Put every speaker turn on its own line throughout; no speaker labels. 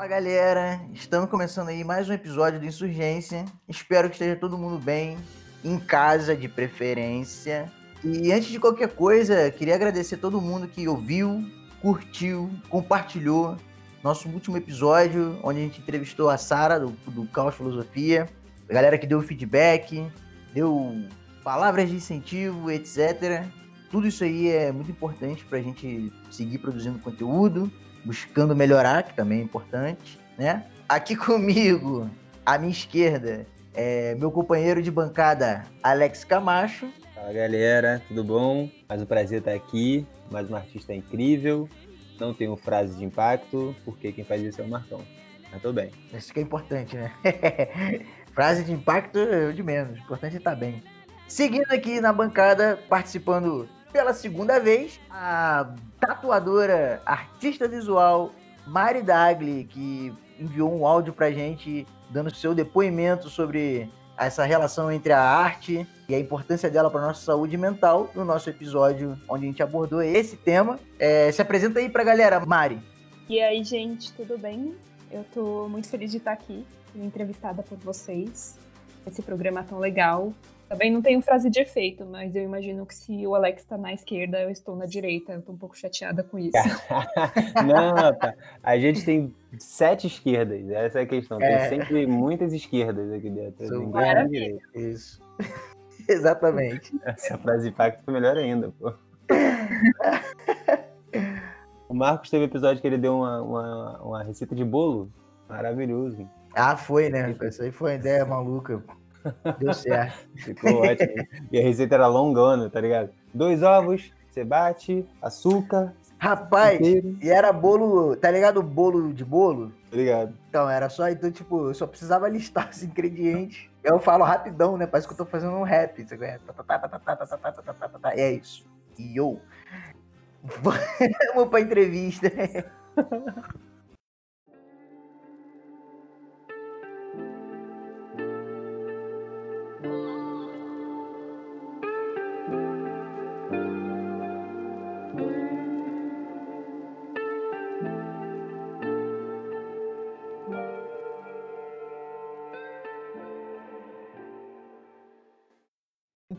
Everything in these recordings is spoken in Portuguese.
Fala galera, estamos começando aí mais um episódio do Insurgência. Espero que esteja todo mundo bem, em casa de preferência. E antes de qualquer coisa, queria agradecer todo mundo que ouviu, curtiu, compartilhou nosso último episódio, onde a gente entrevistou a Sara do, do Caos Filosofia, a galera que deu feedback, deu palavras de incentivo, etc. Tudo isso aí é muito importante para a gente seguir produzindo conteúdo buscando melhorar, que também é importante, né? Aqui comigo, à minha esquerda, é meu companheiro de bancada, Alex Camacho.
Fala galera, tudo bom? Mais um prazer estar aqui, mais um artista incrível. Não tenho frase de impacto, porque quem faz isso é o Marcão. Mas tô bem.
Isso que é importante, né? frase de impacto é de menos, o importante é estar bem. Seguindo aqui na bancada, participando pela segunda vez, a tatuadora, artista visual Mari Dagli, que enviou um áudio pra gente dando seu depoimento sobre essa relação entre a arte e a importância dela para nossa saúde mental no nosso episódio onde a gente abordou esse tema. É, se apresenta aí pra galera, Mari.
E aí, gente, tudo bem? Eu tô muito feliz de estar aqui, entrevistada por vocês. Esse programa tão legal. Também não tenho frase de efeito, mas eu imagino que se o Alex está na esquerda, eu estou na direita. Eu tô um pouco chateada com isso.
não, tá. A gente tem sete esquerdas, essa é a questão. É. Tem sempre muitas esquerdas aqui dentro.
São Ninguém Isso. Exatamente.
Essa frase de impacto foi melhor ainda, pô. o Marcos teve um episódio que ele deu uma, uma, uma receita de bolo maravilhoso.
Ah, foi, né? Isso aí foi uma ideia maluca. Deu certo.
Ficou ótimo. E a receita era longona, tá ligado? Dois ovos, você bate, açúcar.
Rapaz, inteiro. e era bolo, tá ligado? Bolo de bolo?
Tá ligado.
Então, era só, então, tipo, eu só precisava listar os ingredientes. Eu falo rapidão, né? Parece que eu tô fazendo um rap. Você conhece? E é isso. E eu. Vamos pra entrevista.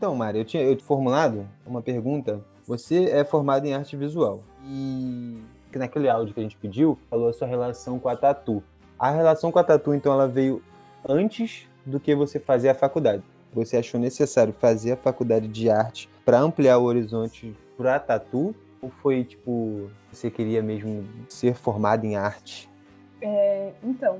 Então, Mari, eu tinha eu formulado uma pergunta. Você é formado em arte visual e naquele áudio que a gente pediu, falou a sua relação com a tatu. A relação com a tatu, então, ela veio antes do que você fazer a faculdade. Você achou necessário fazer a faculdade de arte para ampliar o horizonte para tatu? Ou foi tipo, você queria mesmo ser formado em arte?
É, então,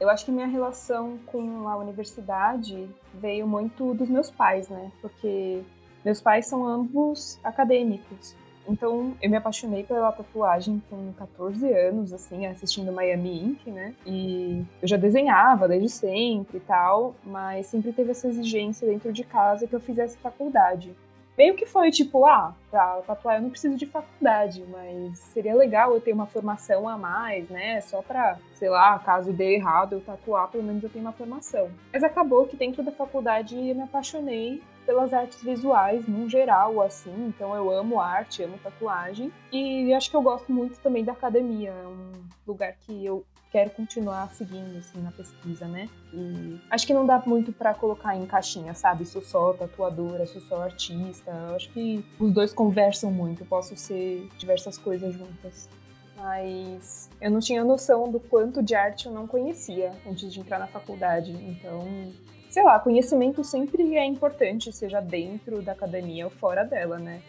eu acho que minha relação com a universidade veio muito dos meus pais, né? Porque meus pais são ambos acadêmicos. Então, eu me apaixonei pela tatuagem com 14 anos, assim, assistindo Miami Ink, né? E eu já desenhava desde sempre e tal, mas sempre teve essa exigência dentro de casa que eu fizesse faculdade meio que foi tipo, ah, pra tatuar eu não preciso de faculdade, mas seria legal eu ter uma formação a mais, né? Só pra, sei lá, caso dê errado eu tatuar, pelo menos eu tenho uma formação. Mas acabou que dentro da faculdade eu me apaixonei pelas artes visuais, no geral, assim. Então eu amo arte, amo tatuagem. E acho que eu gosto muito também da academia. É um lugar que eu quero continuar seguindo assim na pesquisa, né? E acho que não dá muito para colocar em caixinha, sabe? Sou só tatuadora, sou só artista. acho que os dois conversam muito, eu posso ser diversas coisas juntas. Mas eu não tinha noção do quanto de arte eu não conhecia antes de entrar na faculdade. Então, sei lá, conhecimento sempre é importante, seja dentro da academia ou fora dela, né?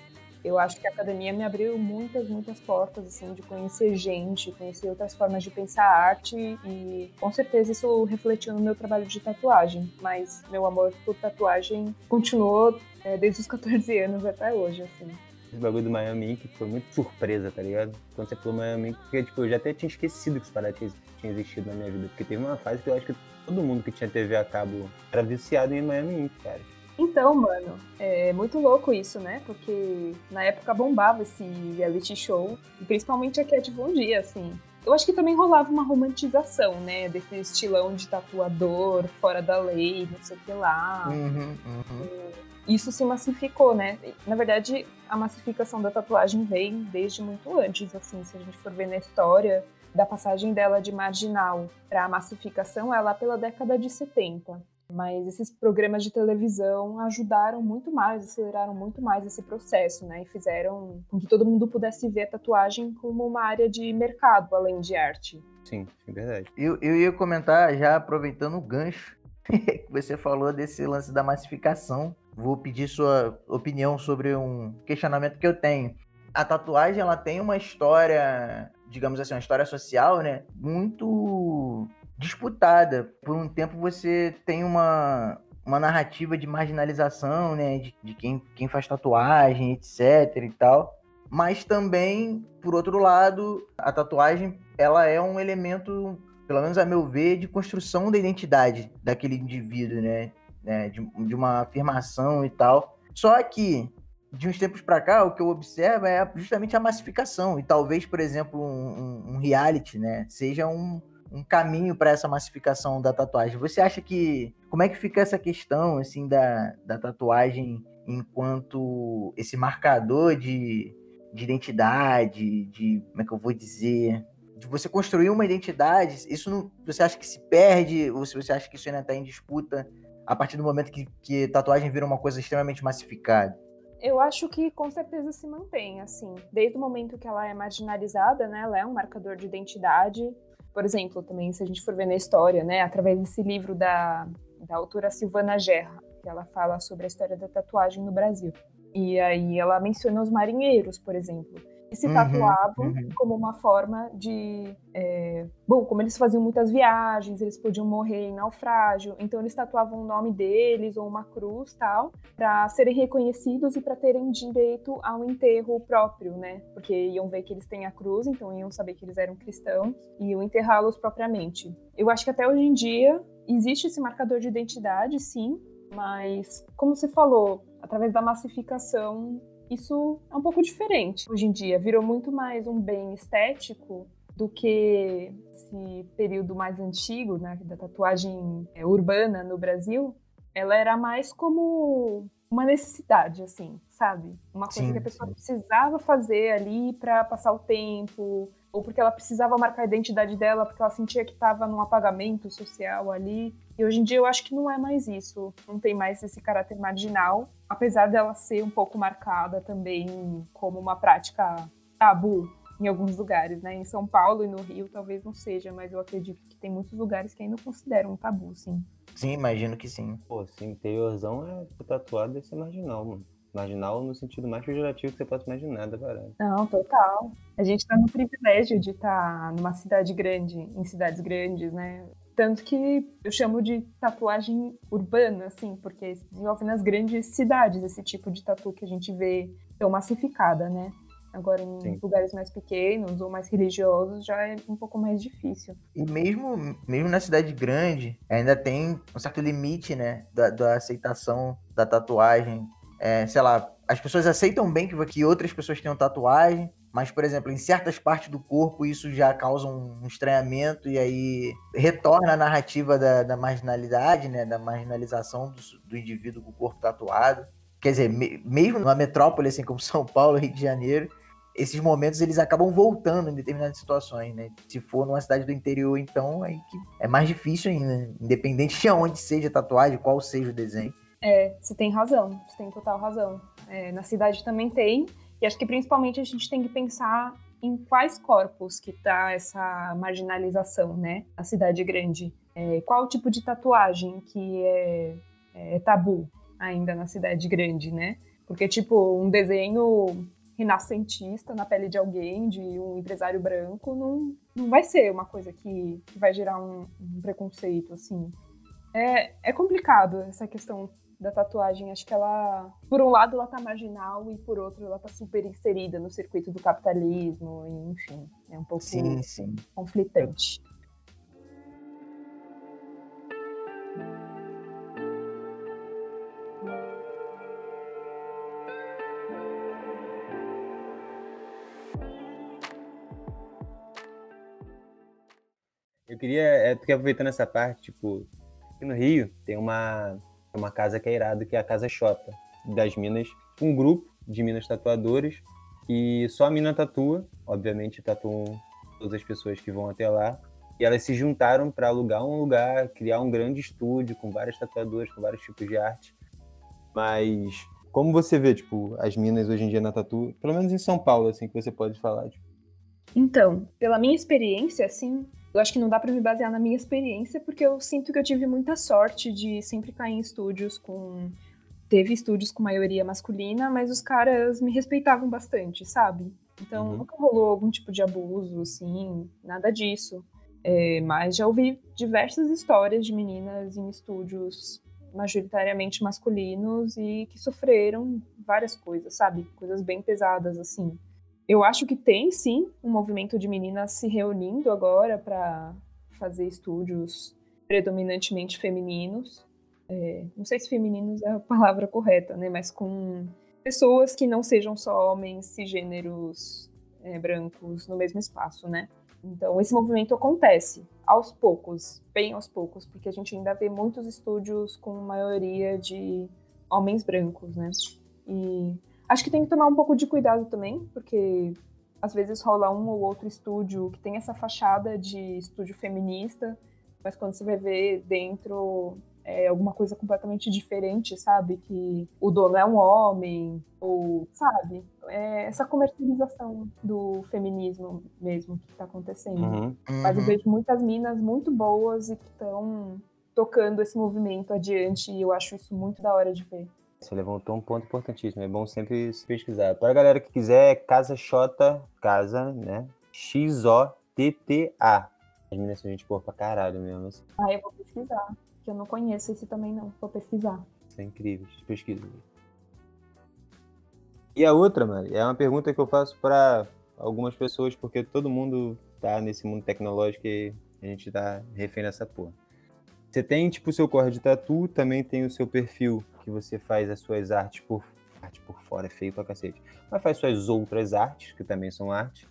Eu acho que a academia me abriu muitas, muitas portas, assim, de conhecer gente, conhecer outras formas de pensar arte e com certeza isso refletiu no meu trabalho de tatuagem, mas meu amor por tatuagem continuou é, desde os 14 anos até hoje, assim.
Esse bagulho do Miami Ink foi muito surpresa, tá ligado? Quando você falou Miami porque, tipo, eu já até tinha esquecido que esse parada tinha, tinha existido na minha vida, porque teve uma fase que eu acho que todo mundo que tinha TV a cabo era viciado em Miami cara.
Então, mano, é muito louco isso, né? Porque na época bombava esse reality show, e principalmente a Cat Von Dia, assim. Eu acho que também rolava uma romantização, né? Desse estilão de tatuador, fora da lei, não sei o que lá.
Uhum, uhum.
Isso se massificou, né? Na verdade, a massificação da tatuagem vem desde muito antes, assim, se a gente for ver na história da passagem dela de marginal para a massificação, é lá pela década de 70. Mas esses programas de televisão ajudaram muito mais, aceleraram muito mais esse processo, né? E fizeram com que todo mundo pudesse ver a tatuagem como uma área de mercado, além de arte.
Sim, é verdade.
Eu, eu ia comentar, já aproveitando o gancho que você falou desse lance da massificação. Vou pedir sua opinião sobre um questionamento que eu tenho. A tatuagem, ela tem uma história, digamos assim, uma história social, né? Muito disputada. Por um tempo você tem uma, uma narrativa de marginalização, né, de, de quem, quem faz tatuagem, etc e tal. Mas também, por outro lado, a tatuagem, ela é um elemento, pelo menos a meu ver, de construção da identidade daquele indivíduo, né, né de, de uma afirmação e tal. Só que de uns tempos para cá, o que eu observo é justamente a massificação. E talvez, por exemplo, um, um, um reality, né, seja um, um caminho para essa massificação da tatuagem. Você acha que como é que fica essa questão assim da, da tatuagem enquanto esse marcador de, de identidade, de como é que eu vou dizer, de você construir uma identidade, isso não, você acha que se perde ou se você acha que isso ainda está em disputa a partir do momento que, que tatuagem vira uma coisa extremamente massificada?
Eu acho que com certeza se mantém, assim, desde o momento que ela é marginalizada, né, ela é um marcador de identidade, por exemplo, também se a gente for ver na história, né, através desse livro da, da autora Silvana Gerra, que ela fala sobre a história da tatuagem no Brasil. E aí ela menciona os marinheiros, por exemplo se uhum, tatuavam uhum. como uma forma de. É, bom, como eles faziam muitas viagens, eles podiam morrer em naufrágio, então eles tatuavam o nome deles ou uma cruz tal, para serem reconhecidos e para terem direito a um enterro próprio, né? Porque iam ver que eles têm a cruz, então iam saber que eles eram cristãos e iam enterrá-los propriamente. Eu acho que até hoje em dia existe esse marcador de identidade, sim, mas como você falou, através da massificação isso é um pouco diferente hoje em dia. Virou muito mais um bem estético do que esse período mais antigo, né, da tatuagem é, urbana no Brasil. Ela era mais como uma necessidade, assim, sabe? Uma coisa sim, que a pessoa sim. precisava fazer ali para passar o tempo, ou porque ela precisava marcar a identidade dela, porque ela sentia que estava num apagamento social ali. E hoje em dia eu acho que não é mais isso, não tem mais esse caráter marginal, apesar dela ser um pouco marcada também como uma prática tabu em alguns lugares, né? Em São Paulo e no Rio talvez não seja, mas eu acredito que tem muitos lugares que ainda consideram um tabu, sim.
Sim, imagino que sim.
Pô, se interiorzão é tatuado deve ser marginal, mano. Marginal no sentido mais pejorativo que você pode imaginar da parada.
Não, total. A gente tá no privilégio de estar tá numa cidade grande, em cidades grandes, né? Tanto que eu chamo de tatuagem urbana, assim, porque se desenvolve nas grandes cidades esse tipo de tatu que a gente vê tão massificada, né? Agora, em Sim. lugares mais pequenos ou mais religiosos, já é um pouco mais difícil.
E mesmo, mesmo na cidade grande, ainda tem um certo limite, né, da, da aceitação da tatuagem é, sei lá, as pessoas aceitam bem que, que outras pessoas tenham tatuagem, mas, por exemplo, em certas partes do corpo isso já causa um estranhamento e aí retorna a narrativa da, da marginalidade, né, da marginalização do, do, indivíduo com o corpo tatuado. Quer dizer, me, mesmo numa metrópole assim como São Paulo, Rio de Janeiro, esses momentos eles acabam voltando em determinadas situações, né? Se for numa cidade do interior, então aí que é mais difícil ainda, independente de onde seja a tatuagem, qual seja o desenho.
É, você tem razão, você tem total razão. É, na cidade também tem, e acho que principalmente a gente tem que pensar em quais corpos que tá essa marginalização, né? A cidade grande. É, qual tipo de tatuagem que é, é, tabu ainda na cidade grande, né? Porque, tipo, um desenho renascentista na pele de alguém, de um empresário branco, não, não vai ser uma coisa que, que vai gerar um, um preconceito, assim. É, é complicado essa questão da tatuagem, acho que ela, por um lado, ela tá marginal e por outro, ela tá super inserida no circuito do capitalismo, enfim, é um pouco
sim, sim.
conflitante.
Eu queria, é, porque aproveitando essa parte, tipo, aqui no Rio tem uma uma casa que é irada, que é a Casa Xota, das minas, um grupo de minas tatuadores, que só a mina tatua, obviamente tatuam todas as pessoas que vão até lá, e elas se juntaram para alugar um lugar, criar um grande estúdio com várias tatuadoras, com vários tipos de arte. Mas como você vê, tipo, as minas hoje em dia na tatu, pelo menos em São Paulo, assim, que você pode falar, tipo.
Então, pela minha experiência, assim, eu acho que não dá para me basear na minha experiência, porque eu sinto que eu tive muita sorte de sempre cair em estúdios com. Teve estúdios com maioria masculina, mas os caras me respeitavam bastante, sabe? Então uhum. nunca rolou algum tipo de abuso, assim, nada disso. É, mas já ouvi diversas histórias de meninas em estúdios majoritariamente masculinos e que sofreram várias coisas, sabe? Coisas bem pesadas, assim. Eu acho que tem sim um movimento de meninas se reunindo agora para fazer estúdios predominantemente femininos. É, não sei se femininos é a palavra correta, né? Mas com pessoas que não sejam só homens cisgêneros é, brancos no mesmo espaço, né? Então esse movimento acontece aos poucos, bem aos poucos, porque a gente ainda vê muitos estúdios com maioria de homens brancos, né? E Acho que tem que tomar um pouco de cuidado também, porque às vezes rola um ou outro estúdio que tem essa fachada de estúdio feminista, mas quando você vai ver dentro é alguma coisa completamente diferente, sabe? Que o dono é um homem, ou, sabe? É essa comercialização do feminismo mesmo que está acontecendo. Uhum. Mas eu uhum. vejo muitas minas muito boas e que estão tocando esse movimento adiante e eu acho isso muito da hora de ver.
Você levantou um ponto importantíssimo. É bom sempre se pesquisar. Para a galera que quiser, Casa Xota, Casa, né? X-O-T-T-A. As meninas são gente boa pra caralho mesmo. Assim.
Ah, eu vou pesquisar. Que eu não conheço esse também, não. Vou pesquisar.
Isso é incrível. Pesquisa. E a outra, mano, é uma pergunta que eu faço para algumas pessoas, porque todo mundo tá nesse mundo tecnológico e a gente tá refém nessa porra. Você tem, tipo, o seu corre de tatu, também tem o seu perfil que você faz as suas artes por arte por fora, é feio pra cacete. Mas faz suas outras artes, que também são arte.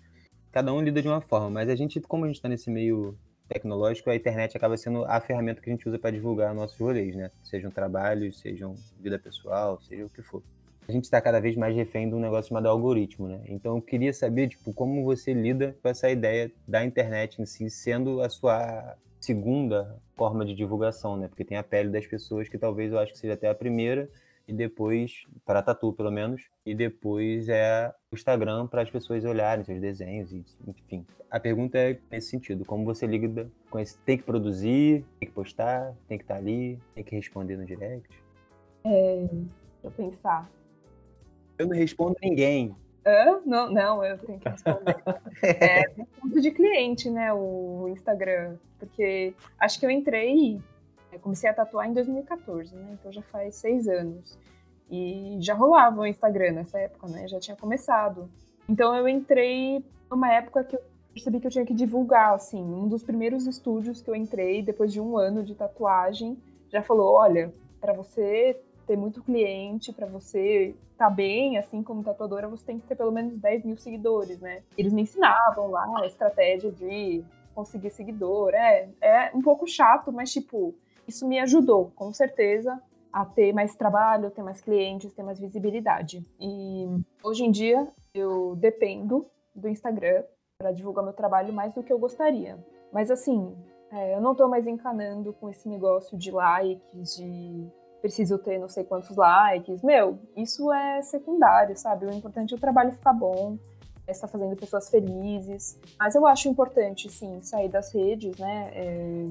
Cada um lida de uma forma, mas a gente, como a gente tá nesse meio tecnológico, a internet acaba sendo a ferramenta que a gente usa para divulgar nossos rolês, né? Sejam trabalhos, sejam vida pessoal, seja o que for. A gente está cada vez mais refém de um negócio chamado algoritmo, né? Então eu queria saber, tipo, como você lida com essa ideia da internet em si sendo a sua segunda forma de divulgação, né? Porque tem a pele das pessoas, que talvez eu acho que seja até a primeira, e depois, para tatu pelo menos, e depois é o Instagram para as pessoas olharem seus desenhos, enfim. A pergunta é nesse sentido: como você liga com esse tem que produzir, tem que postar, tem que estar tá ali, tem que responder no direct?
É, deixa eu pensar.
Eu não respondo ninguém.
Hã? Não, não, eu tenho que responder. é ponto de cliente, né, o Instagram. Porque acho que eu entrei, comecei a tatuar em 2014, né? Então já faz seis anos. E já rolava o Instagram nessa época, né? Já tinha começado. Então eu entrei numa época que eu percebi que eu tinha que divulgar, assim. Um dos primeiros estúdios que eu entrei, depois de um ano de tatuagem, já falou: olha, para você ter muito cliente, para você estar tá bem, assim como tatuadora, você tem que ter pelo menos 10 mil seguidores, né? Eles me ensinavam lá a estratégia de conseguir seguidor. É, é um pouco chato, mas, tipo, isso me ajudou, com certeza, a ter mais trabalho, ter mais clientes, ter mais visibilidade. E hoje em dia eu dependo do Instagram para divulgar meu trabalho mais do que eu gostaria. Mas assim, é, eu não estou mais encanando com esse negócio de likes, de preciso ter não sei quantos likes. Meu, isso é secundário, sabe? O importante é o trabalho ficar bom, é estar fazendo pessoas felizes. Mas eu acho importante, sim, sair das redes, né? É,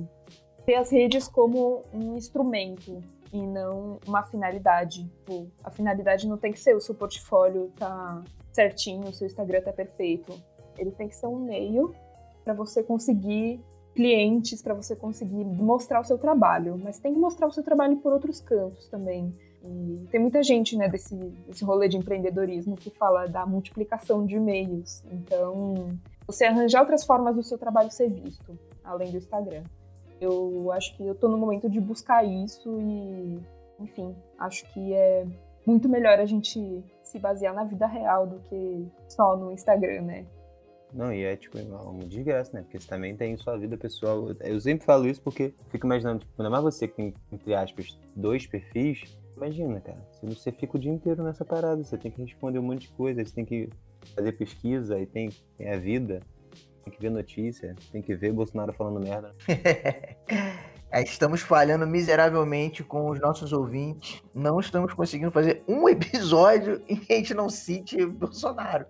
ter as redes como um instrumento e não uma finalidade. Tipo, a finalidade não tem que ser o seu portfólio tá certinho, o seu Instagram tá perfeito. Ele tem que ser um meio para você conseguir clientes para você conseguir mostrar o seu trabalho, mas tem que mostrar o seu trabalho por outros cantos também. E tem muita gente, né, desse, desse rolê de empreendedorismo que fala da multiplicação de e-mails. Então, você arranjar outras formas do seu trabalho ser visto, além do Instagram. Eu acho que eu tô no momento de buscar isso e, enfim, acho que é muito melhor a gente se basear na vida real do que só no Instagram, né?
Não, e é tipo uma desgraça, né? Porque você também tem sua vida pessoal. Eu sempre falo isso porque fico imaginando, tipo, ainda mais você que tem, entre aspas, dois perfis. Imagina, cara, você fica o dia inteiro nessa parada, você tem que responder um monte de coisa, você tem que fazer pesquisa, aí tem, tem a vida, tem que ver notícia, tem que ver Bolsonaro falando merda.
É, estamos falhando miseravelmente com os nossos ouvintes. Não estamos conseguindo fazer um episódio em que a gente não cite Bolsonaro.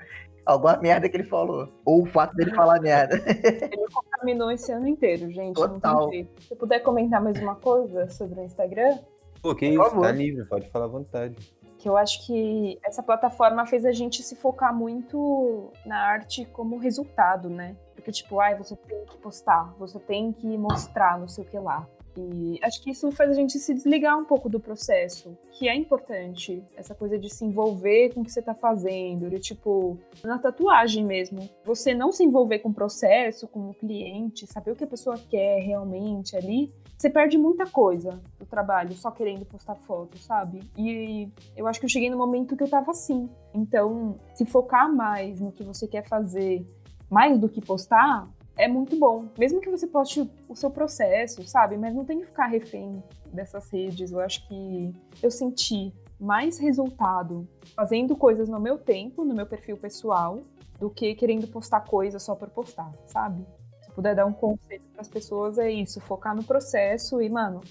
Alguma merda que ele falou. Ou o fato dele falar merda.
Ele contaminou esse ano inteiro, gente.
Total.
Se puder comentar mais uma coisa sobre o Instagram.
Pô, que isso, tá livre, pode falar à vontade.
Que eu acho que essa plataforma fez a gente se focar muito na arte como resultado, né? Porque, tipo, ai, você tem que postar, você tem que mostrar, não sei o que lá. E acho que isso faz a gente se desligar um pouco do processo, que é importante. Essa coisa de se envolver com o que você tá fazendo, de tipo, na tatuagem mesmo. Você não se envolver com o processo, com o cliente, saber o que a pessoa quer realmente ali, você perde muita coisa do trabalho só querendo postar foto, sabe? E eu acho que eu cheguei no momento que eu tava assim. Então, se focar mais no que você quer fazer mais do que postar, é muito bom. Mesmo que você poste o seu processo, sabe? Mas não tem que ficar refém dessas redes. Eu acho que eu senti mais resultado fazendo coisas no meu tempo, no meu perfil pessoal, do que querendo postar coisas só por postar, sabe? Se puder dar um conselho para as pessoas, é isso: focar no processo e, mano,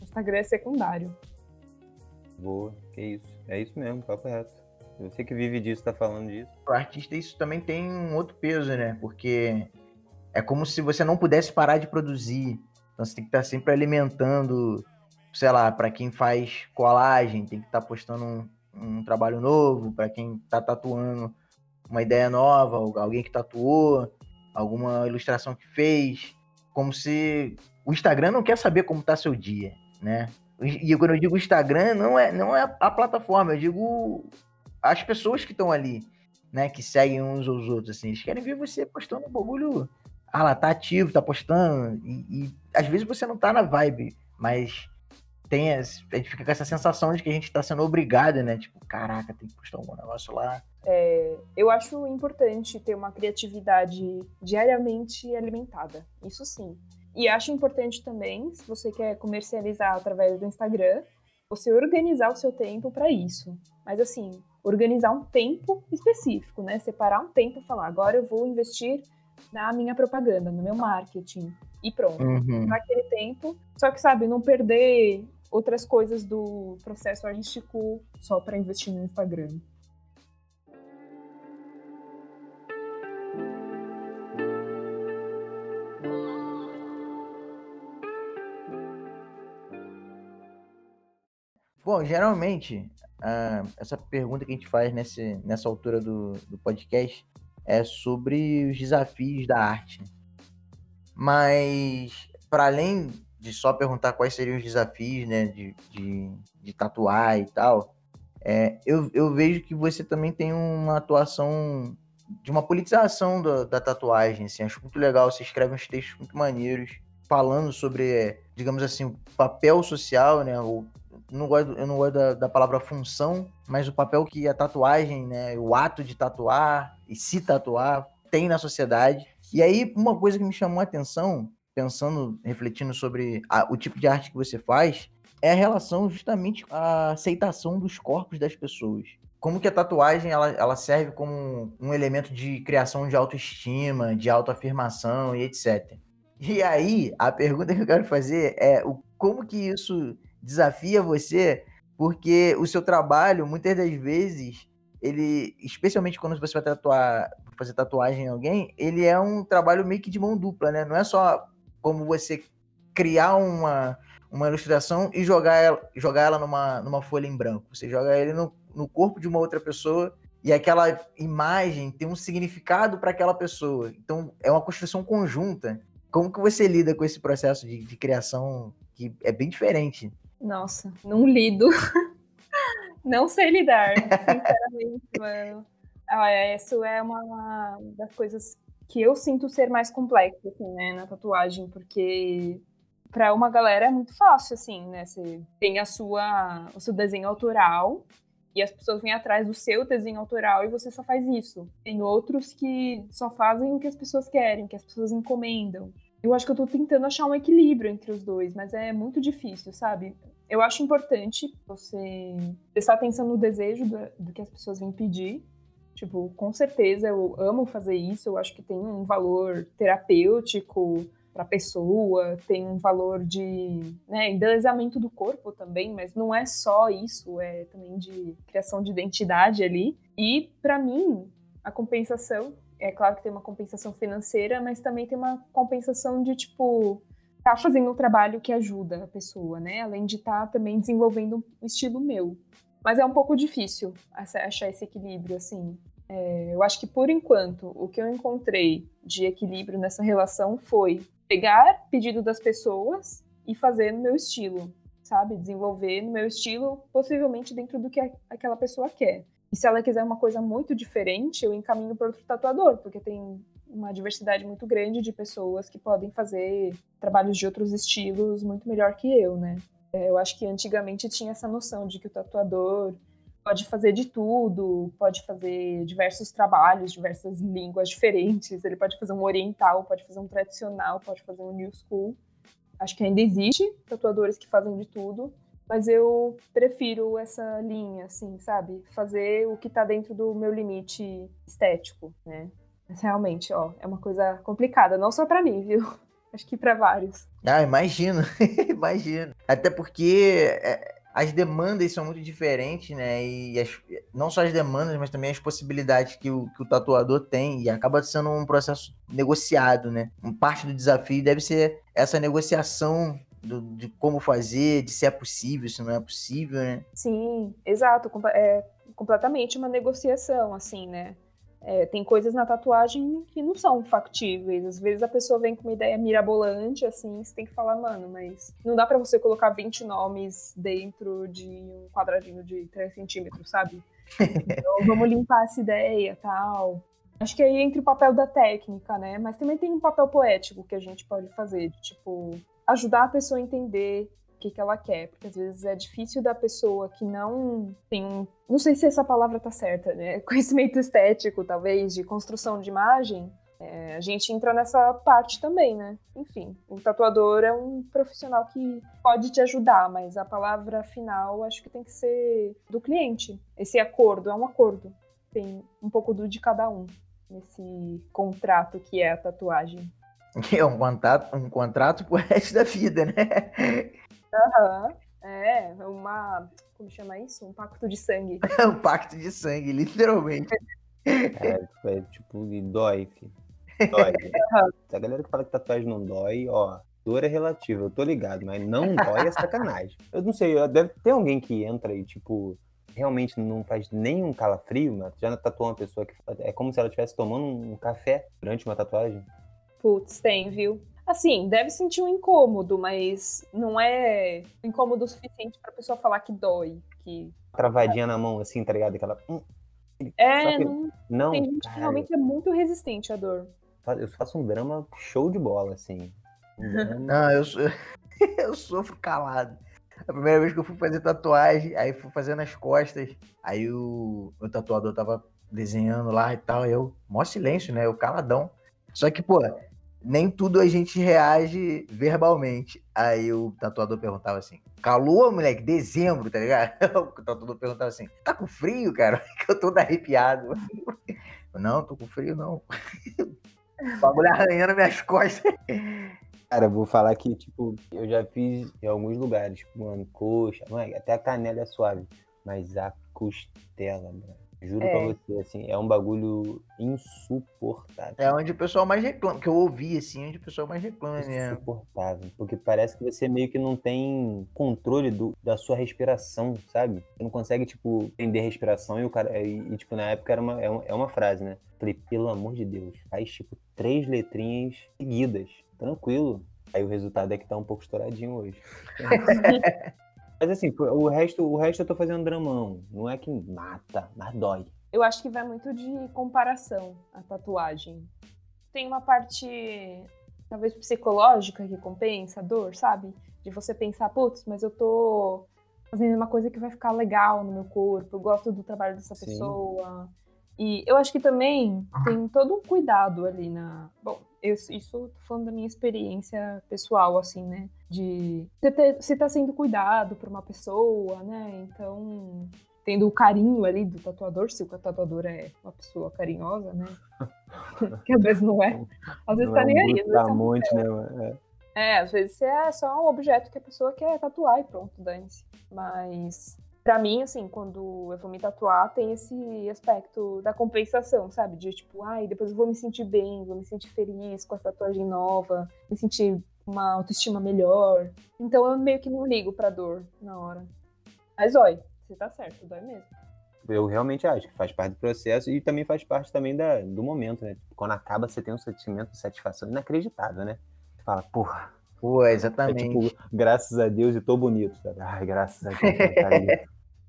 o Instagram é secundário.
Boa, que isso. É isso mesmo, papo reto. Você que vive disso tá falando disso.
O artista, isso também tem um outro peso, né? Porque é como se você não pudesse parar de produzir. Então você tem que estar sempre alimentando, sei lá, para quem faz colagem, tem que estar postando um, um trabalho novo, para quem tá tatuando uma ideia nova, alguém que tatuou, alguma ilustração que fez. Como se o Instagram não quer saber como tá seu dia, né? E quando eu digo Instagram, não é, não é a plataforma, eu digo as pessoas que estão ali, né, que seguem uns aos outros, assim, eles querem ver você postando um bagulho. Ah lá, tá ativo, tá postando. E, e às vezes você não tá na vibe, mas tem as, a gente fica com essa sensação de que a gente tá sendo obrigado, né? Tipo, caraca, tem que postar um negócio lá.
É, eu acho importante ter uma criatividade diariamente alimentada. Isso sim. E acho importante também, se você quer comercializar através do Instagram, você organizar o seu tempo para isso. Mas assim, organizar um tempo específico, né? Separar um tempo e falar, agora eu vou investir na minha propaganda, no meu marketing. E pronto.
Uhum.
Naquele tempo. Só que, sabe, não perder outras coisas do processo artístico só para investir no Instagram.
Bom, geralmente, uh, essa pergunta que a gente faz nesse, nessa altura do, do podcast é sobre os desafios da arte. Mas, para além de só perguntar quais seriam os desafios né, de, de, de tatuar e tal, é, eu, eu vejo que você também tem uma atuação de uma politização da, da tatuagem. Assim, acho muito legal. Você escreve uns textos muito maneiros falando sobre, digamos assim, o papel social, né, ou não gosto, eu não gosto da, da, palavra função, mas o papel que a tatuagem, né, o ato de tatuar e se tatuar tem na sociedade. E aí, uma coisa que me chamou a atenção, pensando, refletindo sobre a, o tipo de arte que você faz, é a relação justamente a aceitação dos corpos das pessoas. Como que a tatuagem ela, ela serve como um elemento de criação de autoestima, de autoafirmação e etc. E aí, a pergunta que eu quero fazer é o, como que isso desafia você, porque o seu trabalho, muitas das vezes, ele, especialmente quando você vai tatuar, fazer tatuagem em alguém, ele é um trabalho meio que de mão dupla, né? Não é só como você criar uma, uma ilustração e jogar ela, jogar ela numa, numa folha em branco. Você joga ele no, no corpo de uma outra pessoa e aquela imagem tem um significado para aquela pessoa. Então é uma construção conjunta. Como que você lida com esse processo de, de criação que é bem diferente?
Nossa, não lido. não sei lidar, sinceramente, mano. Ah, isso é uma das coisas que eu sinto ser mais complexo, assim, né, na tatuagem, porque para uma galera é muito fácil, assim, né? Você tem a sua, o seu desenho autoral E as pessoas vêm atrás do seu desenho autoral e você só faz isso. Tem outros que só fazem o que as pessoas querem, o que as pessoas encomendam. Eu acho que eu tô tentando achar um equilíbrio entre os dois, mas é muito difícil, sabe? Eu acho importante você prestar atenção no desejo do, do que as pessoas vêm pedir. Tipo, com certeza eu amo fazer isso, eu acho que tem um valor terapêutico, para a pessoa, tem um valor de né, embelezamento do corpo também, mas não é só isso, é também de criação de identidade ali. E para mim, a compensação, é claro que tem uma compensação financeira, mas também tem uma compensação de tipo tá fazendo um trabalho que ajuda a pessoa, né? Além de estar tá também desenvolvendo um estilo meu. Mas é um pouco difícil achar esse equilíbrio, assim. É, eu acho que por enquanto o que eu encontrei de equilíbrio nessa relação foi pegar pedido das pessoas e fazer no meu estilo, sabe? Desenvolver no meu estilo, possivelmente dentro do que aquela pessoa quer. E se ela quiser uma coisa muito diferente, eu encaminho para outro tatuador, porque tem uma diversidade muito grande de pessoas que podem fazer trabalhos de outros estilos muito melhor que eu, né? É, eu acho que antigamente tinha essa noção de que o tatuador pode fazer de tudo, pode fazer diversos trabalhos, diversas línguas diferentes. Ele pode fazer um oriental, pode fazer um tradicional, pode fazer um new school. Acho que ainda existe tatuadores que fazem de tudo, mas eu prefiro essa linha, assim, sabe? Fazer o que tá dentro do meu limite estético, né? Mas realmente, ó, é uma coisa complicada, não só para mim, viu? Acho que para vários.
Ah, imagino, imagino. Até porque é, as demandas são muito diferentes, né? E as, não só as demandas, mas também as possibilidades que o, que o tatuador tem. E acaba sendo um processo negociado, né? Parte do desafio deve ser essa negociação do, de como fazer, de se é possível, se não é possível, né?
Sim, exato. É completamente uma negociação, assim, né? É, tem coisas na tatuagem que não são factíveis. Às vezes a pessoa vem com uma ideia mirabolante, assim, você tem que falar, mano, mas não dá para você colocar 20 nomes dentro de um quadradinho de 3 centímetros, sabe? Então vamos limpar essa ideia tal. Acho que aí entra o papel da técnica, né? Mas também tem um papel poético que a gente pode fazer, de, tipo, ajudar a pessoa a entender o que, que ela quer, porque às vezes é difícil da pessoa que não tem um. Não sei se essa palavra tá certa, né? Conhecimento estético, talvez, de construção de imagem. É, a gente entra nessa parte também, né? Enfim, o tatuador é um profissional que pode te ajudar, mas a palavra final acho que tem que ser do cliente. Esse acordo é um acordo. Tem um pouco do de cada um nesse contrato que é a tatuagem.
É um contrato, um contrato pro resto da vida, né?
Aham. É, uma. Como chama isso? Um pacto de sangue.
um pacto de sangue, literalmente.
É, é tipo, dói, filho. Dói. Uhum. A galera que fala que tatuagem não dói, ó, dor é relativa, eu tô ligado, mas não dói é sacanagem. Eu não sei, deve ter alguém que entra e, tipo, realmente não faz nenhum calafrio, mas já tatuou uma pessoa que é como se ela estivesse tomando um café durante uma tatuagem.
Putz, tem, viu? Assim, deve sentir um incômodo, mas não é incômodo o suficiente pra pessoa falar que dói. Que...
Travadinha na mão, assim, tá ligado? Aquela. Hum,
é, não, não. Tem gente que realmente é muito resistente à dor.
Eu faço um drama show de bola, assim.
Um drama... Não, eu, sou... eu sofro calado. A primeira vez que eu fui fazer tatuagem, aí fui fazendo as costas, aí o, o tatuador tava desenhando lá e tal, eu, mó silêncio, né? Eu caladão. Só que, pô, nem tudo a gente reage verbalmente. Aí o tatuador perguntava assim: calor, moleque? Dezembro, tá ligado? O tatuador perguntava assim: tá com frio, cara? Que eu tô arrepiado. não, tô com frio, não. O bagulho arranhando minhas costas.
Cara, eu vou falar que, tipo, eu já fiz em alguns lugares, tipo, mano, coxa, mano, até a canela é suave, mas a costela, mano Juro é. pra você, assim, é um bagulho insuportável.
É onde o pessoal mais reclama, que eu ouvi, assim, onde o pessoal mais reclama
mesmo. Insuportável, porque parece que você meio que não tem controle do, da sua respiração, sabe? Você não consegue, tipo, entender a respiração e o cara. E, e tipo, na época era uma, é, uma, é uma frase, né? Falei, pelo amor de Deus, faz, tipo, três letrinhas seguidas, tranquilo. Aí o resultado é que tá um pouco estouradinho hoje. Mas assim, o resto, o resto eu tô fazendo dramão. Não é que mata, mas dói.
Eu acho que vai muito de comparação a tatuagem. Tem uma parte, talvez psicológica, que compensa a dor, sabe? De você pensar, putz, mas eu tô fazendo uma coisa que vai ficar legal no meu corpo, eu gosto do trabalho dessa Sim. pessoa. E eu acho que também tem todo um cuidado ali na. Bom, eu, isso tô falando da minha experiência pessoal, assim, né? De você tá sendo cuidado por uma pessoa, né? Então, tendo o carinho ali do tatuador, se o tatuador é uma pessoa carinhosa, né? que às vezes não é. Às vezes não tá é nem aí.
É, um né?
É. é, às vezes é só um objeto que a pessoa quer tatuar e pronto, dane-se. Mas para mim, assim, quando eu vou me tatuar, tem esse aspecto da compensação, sabe? De tipo, ai, depois eu vou me sentir bem, vou me sentir feliz com a tatuagem nova, me sentir uma autoestima melhor. Então eu meio que não ligo pra dor na hora. Mas olha, você tá certo, dói mesmo.
Eu realmente acho que faz parte do processo e também faz parte também da, do momento, né? Quando acaba, você tem um sentimento de satisfação inacreditável, né? Você fala, porra.
Pô, exatamente.
É tipo, graças a Deus e tô bonito, sabe? Ai, graças a Deus. Tá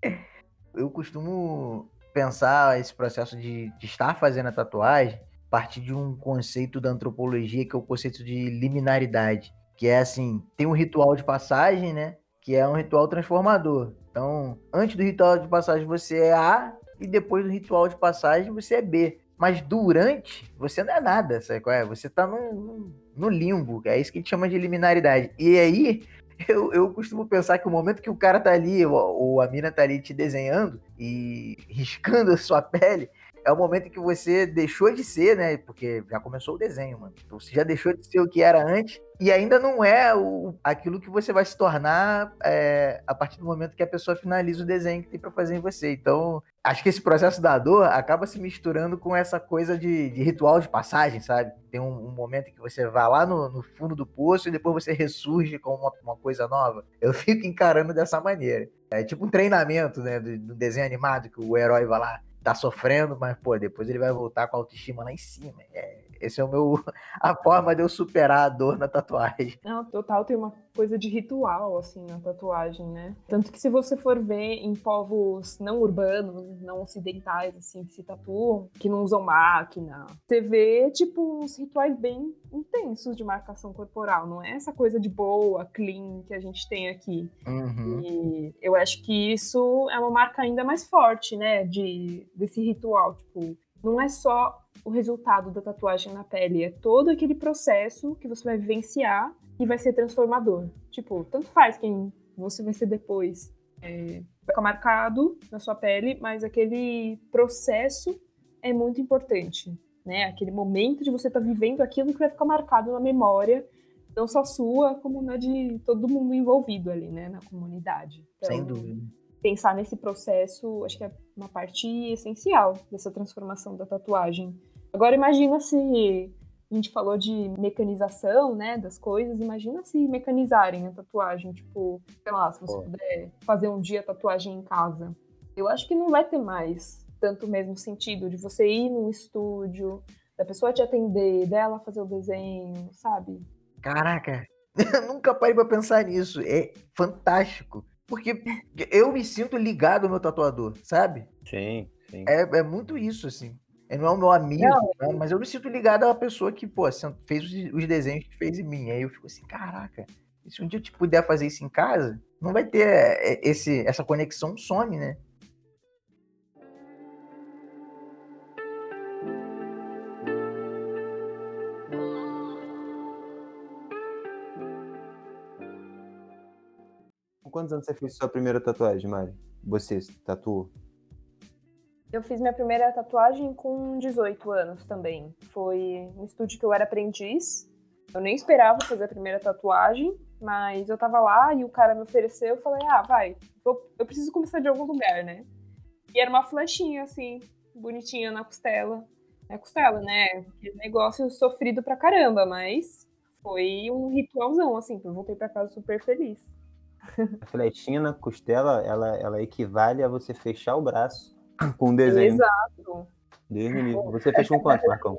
eu costumo pensar esse processo de, de estar fazendo a tatuagem partir de um conceito da antropologia que é o conceito de liminaridade, que é assim, tem um ritual de passagem, né? Que é um ritual transformador. Então, antes do ritual de passagem você é A e depois do ritual de passagem você é B. Mas durante, você não é nada, sabe qual é? Você tá no, limbo, é isso que a gente chama de liminaridade. E aí, eu, eu costumo pensar que o momento que o cara tá ali, ou, ou a mina tá ali te desenhando e riscando a sua pele, é o momento em que você deixou de ser, né? Porque já começou o desenho, mano. Então, você já deixou de ser o que era antes e ainda não é o, aquilo que você vai se tornar é, a partir do momento que a pessoa finaliza o desenho que tem para fazer em você. Então, acho que esse processo da dor acaba se misturando com essa coisa de, de ritual de passagem, sabe? Tem um, um, momento em que você vai lá no, no, fundo do poço e depois você ressurge com uma, uma, coisa nova. Eu fico encarando dessa maneira. É tipo um treinamento, né? Do, do desenho animado que o herói vai lá tá sofrendo, mas, pô, depois ele vai voltar com a autoestima lá em cima. É, esse é o meu. A forma de eu superar a dor na tatuagem.
Não, total tem uma coisa de ritual, assim, na tatuagem, né? Tanto que se você for ver em povos não urbanos, não ocidentais, assim, que se tatuam, que não usam máquina, você vê, tipo, uns rituais bem intensos de marcação corporal. Não é essa coisa de boa, clean que a gente tem aqui.
Uhum.
E eu acho que isso é uma marca ainda mais forte, né? De, desse ritual. Tipo, não é só o resultado da tatuagem na pele, é todo aquele processo que você vai vivenciar e vai ser transformador. Tipo, tanto faz quem você vai ser depois. É, vai ficar marcado na sua pele, mas aquele processo é muito importante, né? Aquele momento de você estar tá vivendo aquilo que vai ficar marcado na memória, não só sua, como na de todo mundo envolvido ali, né, na comunidade.
Então, Sem dúvida.
Pensar nesse processo, acho que é uma parte essencial dessa transformação da tatuagem. Agora imagina se a gente falou de mecanização, né, das coisas. Imagina se mecanizarem a tatuagem, tipo, sei lá, se você Pô. puder fazer um dia tatuagem em casa. Eu acho que não vai ter mais tanto mesmo sentido de você ir num estúdio, da pessoa te atender, dela fazer o desenho, sabe?
Caraca, eu nunca parei pra pensar nisso. É fantástico. Porque eu me sinto ligado ao meu tatuador, sabe?
Sim, sim.
É, é muito isso, assim. Ele não é o meu amigo, não, né? mas eu me sinto ligado a uma pessoa que, pô, fez os desenhos que fez em mim. Aí eu fico assim, caraca, se um dia eu te puder fazer isso em casa, não vai ter é, esse, essa conexão some, né?
Com quantos anos você fez sua primeira tatuagem, Mari? Você tatuou?
Eu fiz minha primeira tatuagem com 18 anos também. Foi no estúdio que eu era aprendiz. Eu nem esperava fazer a primeira tatuagem, mas eu tava lá e o cara me ofereceu. Eu falei, ah, vai, eu preciso começar de algum lugar, né? E era uma flechinha, assim, bonitinha na costela. É costela, né? negócio sofrido pra caramba, mas foi um ritualzão, assim, eu voltei pra casa super feliz.
A flechinha na costela, ela, ela equivale a você fechar o braço com um desenho.
Exato.
Você fez com quanto, Marcão?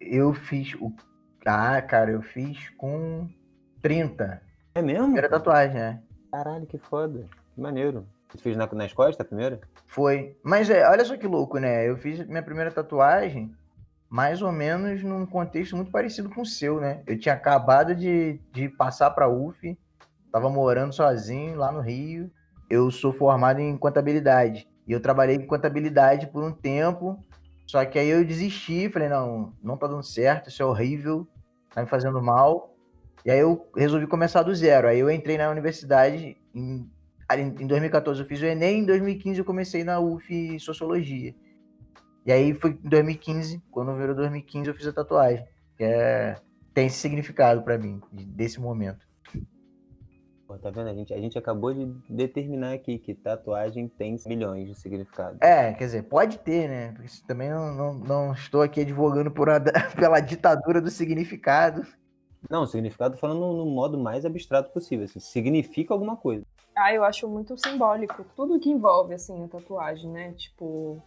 Eu fiz o. Ah, cara, eu fiz com 30.
É mesmo?
Primeira tatuagem, né?
Caralho, que foda. Que maneiro. Você fez na, nas costas a primeira?
Foi. Mas é, olha só que louco, né? Eu fiz minha primeira tatuagem mais ou menos num contexto muito parecido com o seu, né? Eu tinha acabado de, de passar pra UF, tava morando sozinho lá no Rio. Eu sou formado em contabilidade. E eu trabalhei em contabilidade por um tempo. Só que aí eu desisti, falei, não, não tá dando certo, isso é horrível, tá me fazendo mal. E aí eu resolvi começar do zero. Aí eu entrei na universidade em, em 2014 eu fiz o Enem, em 2015 eu comecei na UF Sociologia. E aí foi em 2015, quando virou 2015 eu fiz a tatuagem. Que é, tem esse significado para mim, desse momento.
Pô, tá vendo? A gente, a gente acabou de determinar aqui que tatuagem tem milhões de significados.
É, quer dizer, pode ter, né? Porque também não, não, não estou aqui advogando por a, pela ditadura do significado.
Não, significado falando no, no modo mais abstrato possível. Assim, significa alguma coisa.
Ah, eu acho muito simbólico. Tudo que envolve, assim, a tatuagem, né? Tipo,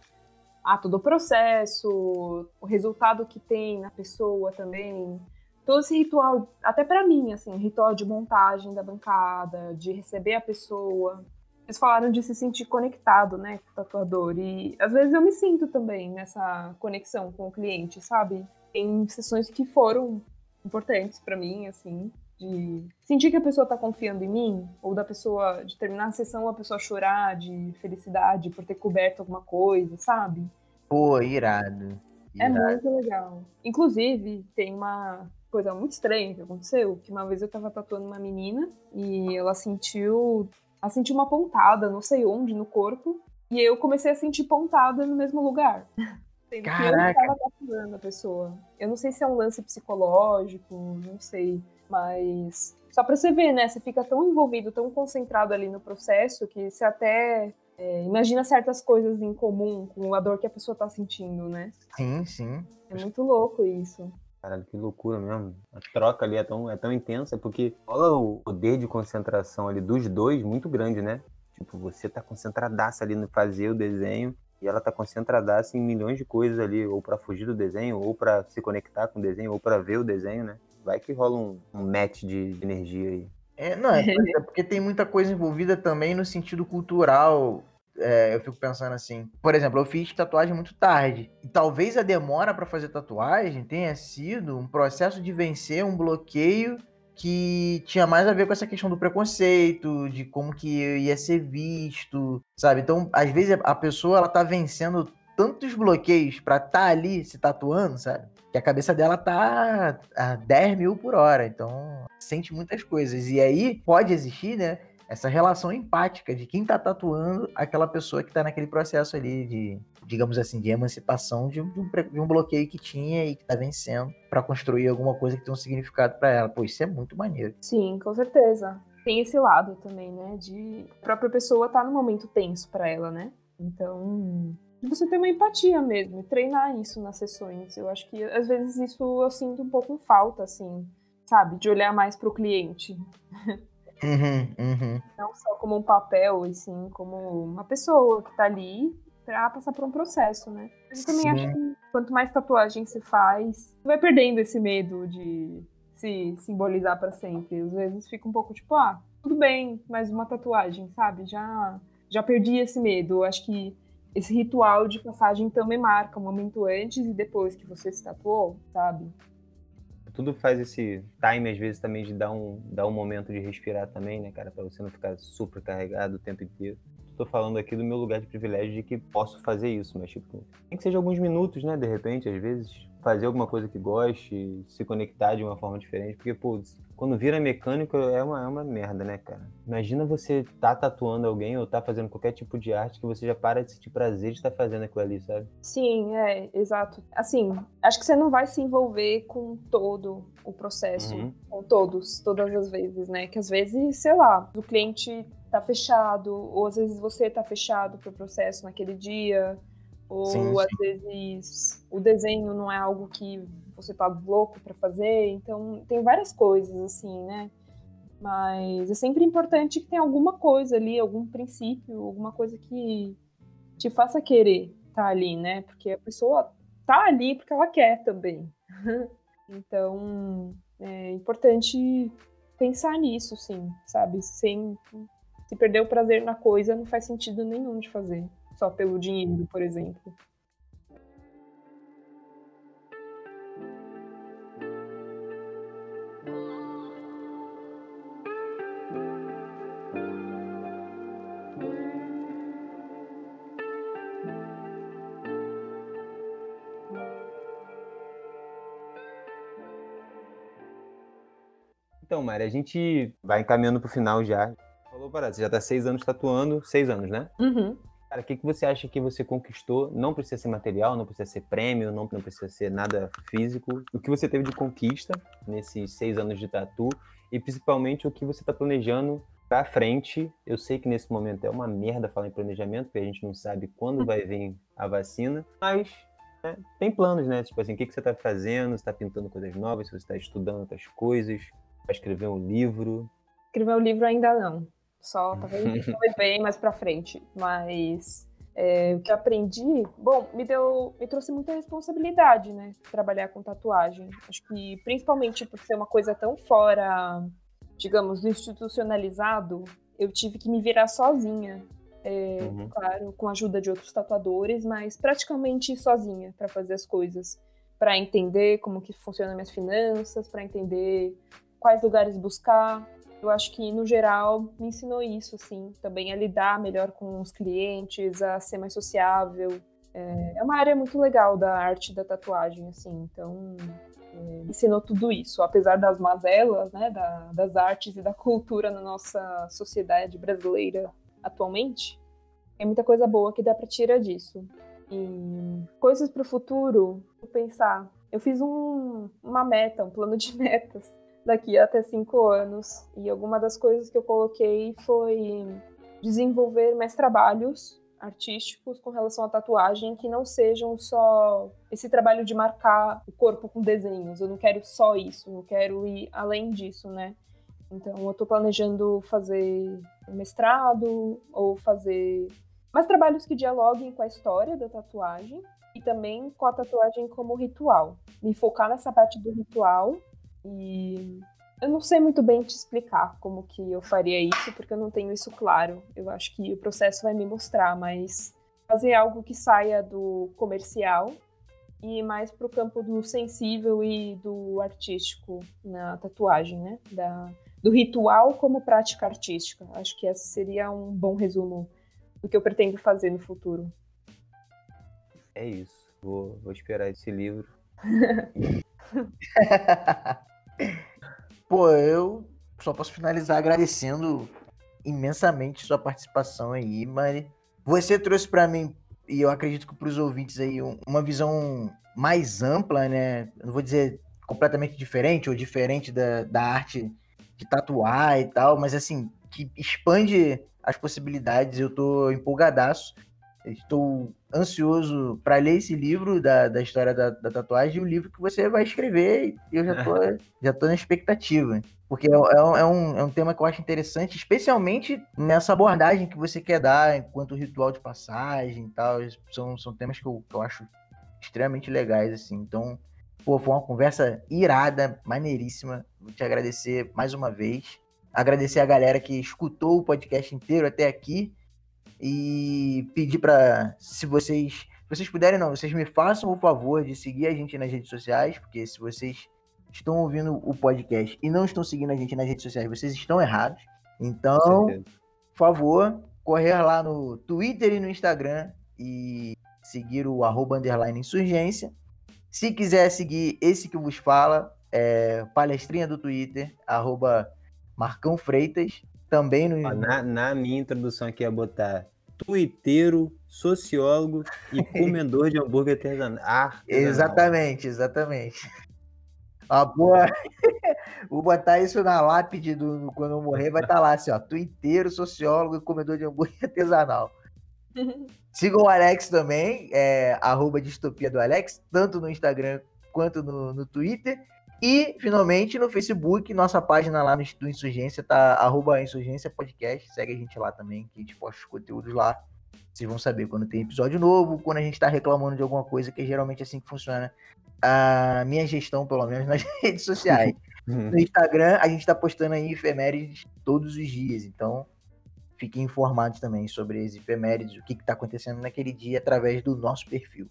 ah, todo o processo, o resultado que tem na pessoa também todo esse ritual, até para mim, assim, ritual de montagem da bancada, de receber a pessoa. Eles falaram de se sentir conectado, né, com o tatuador. E às vezes eu me sinto também nessa conexão com o cliente, sabe? Tem sessões que foram importantes para mim, assim, de sentir que a pessoa tá confiando em mim, ou da pessoa, de terminar a sessão, a pessoa chorar de felicidade por ter coberto alguma coisa, sabe?
Pô, irado.
É irado. É muito legal. Inclusive, tem uma coisa muito estranha que aconteceu, que uma vez eu tava tatuando uma menina e ela sentiu, ela sentiu uma pontada, não sei onde, no corpo, e eu comecei a sentir pontada no mesmo lugar. Sendo
Caraca.
que eu tava tatuando a pessoa. Eu não sei se é um lance psicológico, não sei, mas só pra você ver, né? Você fica tão envolvido, tão concentrado ali no processo que você até é, imagina certas coisas em comum com a dor que a pessoa tá sentindo, né?
Sim, sim.
É muito louco isso.
Caralho, que loucura mesmo. A troca ali é tão, é tão intensa, porque rola o poder de concentração ali dos dois muito grande, né? Tipo, você tá concentradaça ali no fazer o desenho, e ela tá concentradaça em milhões de coisas ali, ou para fugir do desenho, ou para se conectar com o desenho, ou para ver o desenho, né? Vai que rola um, um match de, de energia aí.
É, não, é, é porque tem muita coisa envolvida também no sentido cultural é, eu fico pensando assim. Por exemplo, eu fiz tatuagem muito tarde. E talvez a demora para fazer tatuagem tenha sido um processo de vencer um bloqueio que tinha mais a ver com essa questão do preconceito, de como que ia ser visto, sabe? Então, às vezes a pessoa ela tá vencendo tantos bloqueios para estar tá ali se tatuando, sabe? Que a cabeça dela tá a 10 mil por hora, então sente muitas coisas. E aí pode existir, né? Essa relação empática de quem tá tatuando aquela pessoa que tá naquele processo ali de, digamos assim, de emancipação de um, de um bloqueio que tinha e que tá vencendo para construir alguma coisa que tem um significado para ela. Pô, isso é muito maneiro.
Sim, com certeza. Tem esse lado também, né? De a própria pessoa tá num momento tenso para ela, né? Então, você ter uma empatia mesmo, treinar isso nas sessões. Eu acho que às vezes isso eu sinto um pouco falta, assim, sabe? De olhar mais pro cliente.
Uhum, uhum.
Não só como um papel, e sim como uma pessoa que tá ali pra passar por um processo, né? Eu também sim. acho que quanto mais tatuagem se faz, você vai perdendo esse medo de se simbolizar para sempre. Às vezes fica um pouco tipo, ah, tudo bem, mais uma tatuagem, sabe? Já, já perdi esse medo. Eu acho que esse ritual de passagem também marca o momento antes e depois que você se tatuou, sabe?
Tudo faz esse time, às vezes, também de dar um, dar um momento de respirar também, né, cara? Pra você não ficar super carregado o tempo inteiro. Tô falando aqui do meu lugar de privilégio de que posso fazer isso, mas, tipo, tem que seja alguns minutos, né, de repente, às vezes, fazer alguma coisa que goste, se conectar de uma forma diferente, porque, pô, quando vira mecânico é uma, é uma merda, né, cara? Imagina você tá tatuando alguém ou tá fazendo qualquer tipo de arte que você já para de sentir prazer de estar tá fazendo aquilo ali, sabe?
Sim, é, exato. Assim, acho que você não vai se envolver com todo o processo, uhum. com todos, todas as vezes, né? Que às vezes, sei lá, o cliente tá fechado, ou às vezes você tá fechado pro processo naquele dia, ou sim, sim. às vezes o desenho não é algo que você tá louco para fazer, então tem várias coisas assim, né? Mas é sempre importante que tenha alguma coisa ali, algum princípio, alguma coisa que te faça querer estar tá ali, né? Porque a pessoa tá ali porque ela quer também. então é importante pensar nisso, sim, sabe? Sem se perder o prazer na coisa, não faz sentido nenhum de fazer, só pelo dinheiro, por exemplo.
Então, Mari, a gente vai encaminhando para o final já. Falou, parada, você já tá seis anos tatuando, seis anos, né?
Uhum.
Cara, o que, que você acha que você conquistou? Não precisa ser material, não precisa ser prêmio, não, não precisa ser nada físico. O que você teve de conquista nesses seis anos de tatu e principalmente o que você está planejando para frente. Eu sei que nesse momento é uma merda falar em planejamento, porque a gente não sabe quando vai vir a vacina, mas né, tem planos, né? Tipo assim, o que, que você está fazendo? Você está pintando coisas novas? Você está estudando outras coisas? Vai escrever um livro?
Escrever o livro ainda não. Só talvez bem mais para frente. Mas é, o que eu aprendi, bom, me deu, me trouxe muita responsabilidade, né? Trabalhar com tatuagem. Acho que principalmente por ser uma coisa tão fora, digamos, do institucionalizado, eu tive que me virar sozinha. É, uhum. Claro, com a ajuda de outros tatuadores, mas praticamente sozinha para fazer as coisas, para entender como que funcionam minhas finanças, para entender quais lugares buscar, eu acho que, no geral, me ensinou isso, assim, também a lidar melhor com os clientes, a ser mais sociável. É, é uma área muito legal da arte da tatuagem, assim, então é, ensinou tudo isso, apesar das mazelas, né, da, das artes e da cultura na nossa sociedade brasileira atualmente. Tem muita coisa boa que dá para tirar disso. E coisas para o futuro, vou pensar. Eu fiz um, uma meta, um plano de metas daqui até cinco anos. E alguma das coisas que eu coloquei foi desenvolver mais trabalhos artísticos com relação à tatuagem que não sejam só esse trabalho de marcar o corpo com desenhos. Eu não quero só isso, eu quero ir além disso, né? Então eu tô planejando fazer um mestrado ou fazer mais trabalhos que dialoguem com a história da tatuagem e também com a tatuagem como ritual. Me focar nessa parte do ritual e eu não sei muito bem te explicar como que eu faria isso, porque eu não tenho isso claro. Eu acho que o processo vai me mostrar, mas fazer algo que saia do comercial e mais para o campo do sensível e do artístico na tatuagem, né? Da, do ritual como prática artística. Acho que esse seria um bom resumo do que eu pretendo fazer no futuro.
É isso. Vou, vou esperar esse livro.
Pô, eu só posso finalizar agradecendo imensamente sua participação aí, Mari. Você trouxe para mim, e eu acredito que para os ouvintes aí, uma visão mais ampla, né? não vou dizer completamente diferente ou diferente da, da arte de tatuar e tal, mas assim, que expande as possibilidades. Eu tô empolgadaço. Estou ansioso para ler esse livro da, da história da, da tatuagem, o livro que você vai escrever, e eu já tô, já tô na expectativa. Porque é, é, é, um, é um tema que eu acho interessante, especialmente nessa abordagem que você quer dar enquanto ritual de passagem e tal. São, são temas que eu, que eu acho extremamente legais, assim. Então, pô, foi uma conversa irada, maneiríssima. Vou te agradecer mais uma vez. Agradecer a galera que escutou o podcast inteiro até aqui e pedir para, se vocês, se vocês puderem, não, vocês me façam o favor de seguir a gente nas redes sociais, porque se vocês estão ouvindo o podcast e não estão seguindo a gente nas redes sociais, vocês estão errados. Então, por favor, correr lá no Twitter e no Instagram e seguir o arroba underline insurgência. Se quiser seguir esse que vos fala, é palestrinha do Twitter, arroba Marcão Freitas. Também no.
Na, na minha introdução aqui ia botar tuiteiro, sociólogo e comedor de hambúrguer artesanal. Ah,
exatamente, exatamente. A boa. Vou botar isso na lápide do quando eu morrer, vai estar tá lá assim, ó. Tuiteiro, sociólogo e comedor de hambúrguer artesanal. Sigam o Alex também, é, arroba distopia do Alex, tanto no Instagram quanto no, no Twitter. E, finalmente, no Facebook, nossa página lá no, do Insurgência tá arroba Insurgência Podcast. Segue a gente lá também, que a gente posta os conteúdos lá. Vocês vão saber quando tem episódio novo, quando a gente tá reclamando de alguma coisa, que é geralmente assim que funciona a minha gestão, pelo menos, nas redes sociais. no Instagram, a gente tá postando aí efemérides todos os dias. Então, fiquem informados também sobre as efemérides, o que, que tá acontecendo naquele dia através do nosso perfil.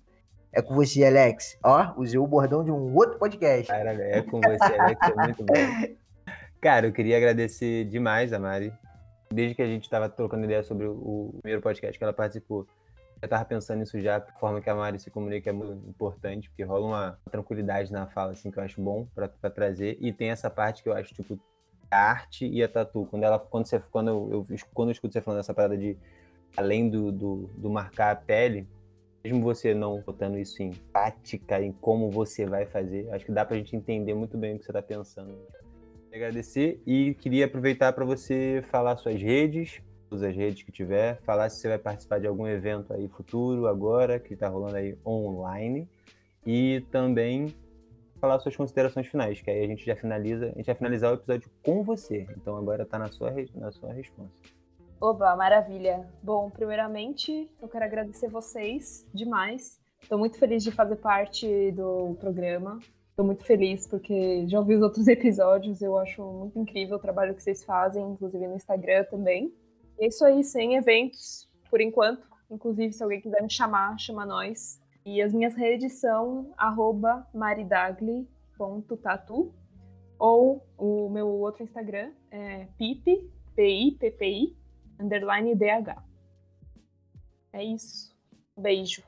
É com você, Alex. Ó, usei o bordão de um outro podcast.
Cara, é com você, Alex, é muito bom. Cara, eu queria agradecer demais a Mari. Desde que a gente estava trocando ideia sobre o, primeiro podcast que ela participou, eu estava pensando nisso já, a forma que a Mari se comunica é muito importante, porque rola uma tranquilidade na fala, assim, que eu acho bom para trazer. E tem essa parte que eu acho, tipo, a arte e a tatu. Quando ela, quando você, quando eu, eu quando eu escuto você falando essa parada de além do, do, do marcar a pele, mesmo você não botando isso em prática, em como você vai fazer, acho que dá pra gente entender muito bem o que você tá pensando. Agradecer e queria aproveitar para você falar suas redes, todas as redes que tiver, falar se você vai participar de algum evento aí futuro, agora, que está rolando aí online, e também falar suas considerações finais, que aí a gente já finaliza, a gente vai finalizar o episódio com você. Então agora está na sua, na sua resposta.
Oba, maravilha. Bom, primeiramente, eu quero agradecer vocês demais. Estou muito feliz de fazer parte do programa. Estou muito feliz porque já ouvi os outros episódios. Eu acho muito incrível o trabalho que vocês fazem, inclusive no Instagram também. E é isso aí, sem eventos, por enquanto. Inclusive, se alguém quiser me chamar, chama nós. E as minhas redes são maridagli.tatu ou o meu outro Instagram é pipi, P-I-P-P-I, underline DH. É isso. Beijo.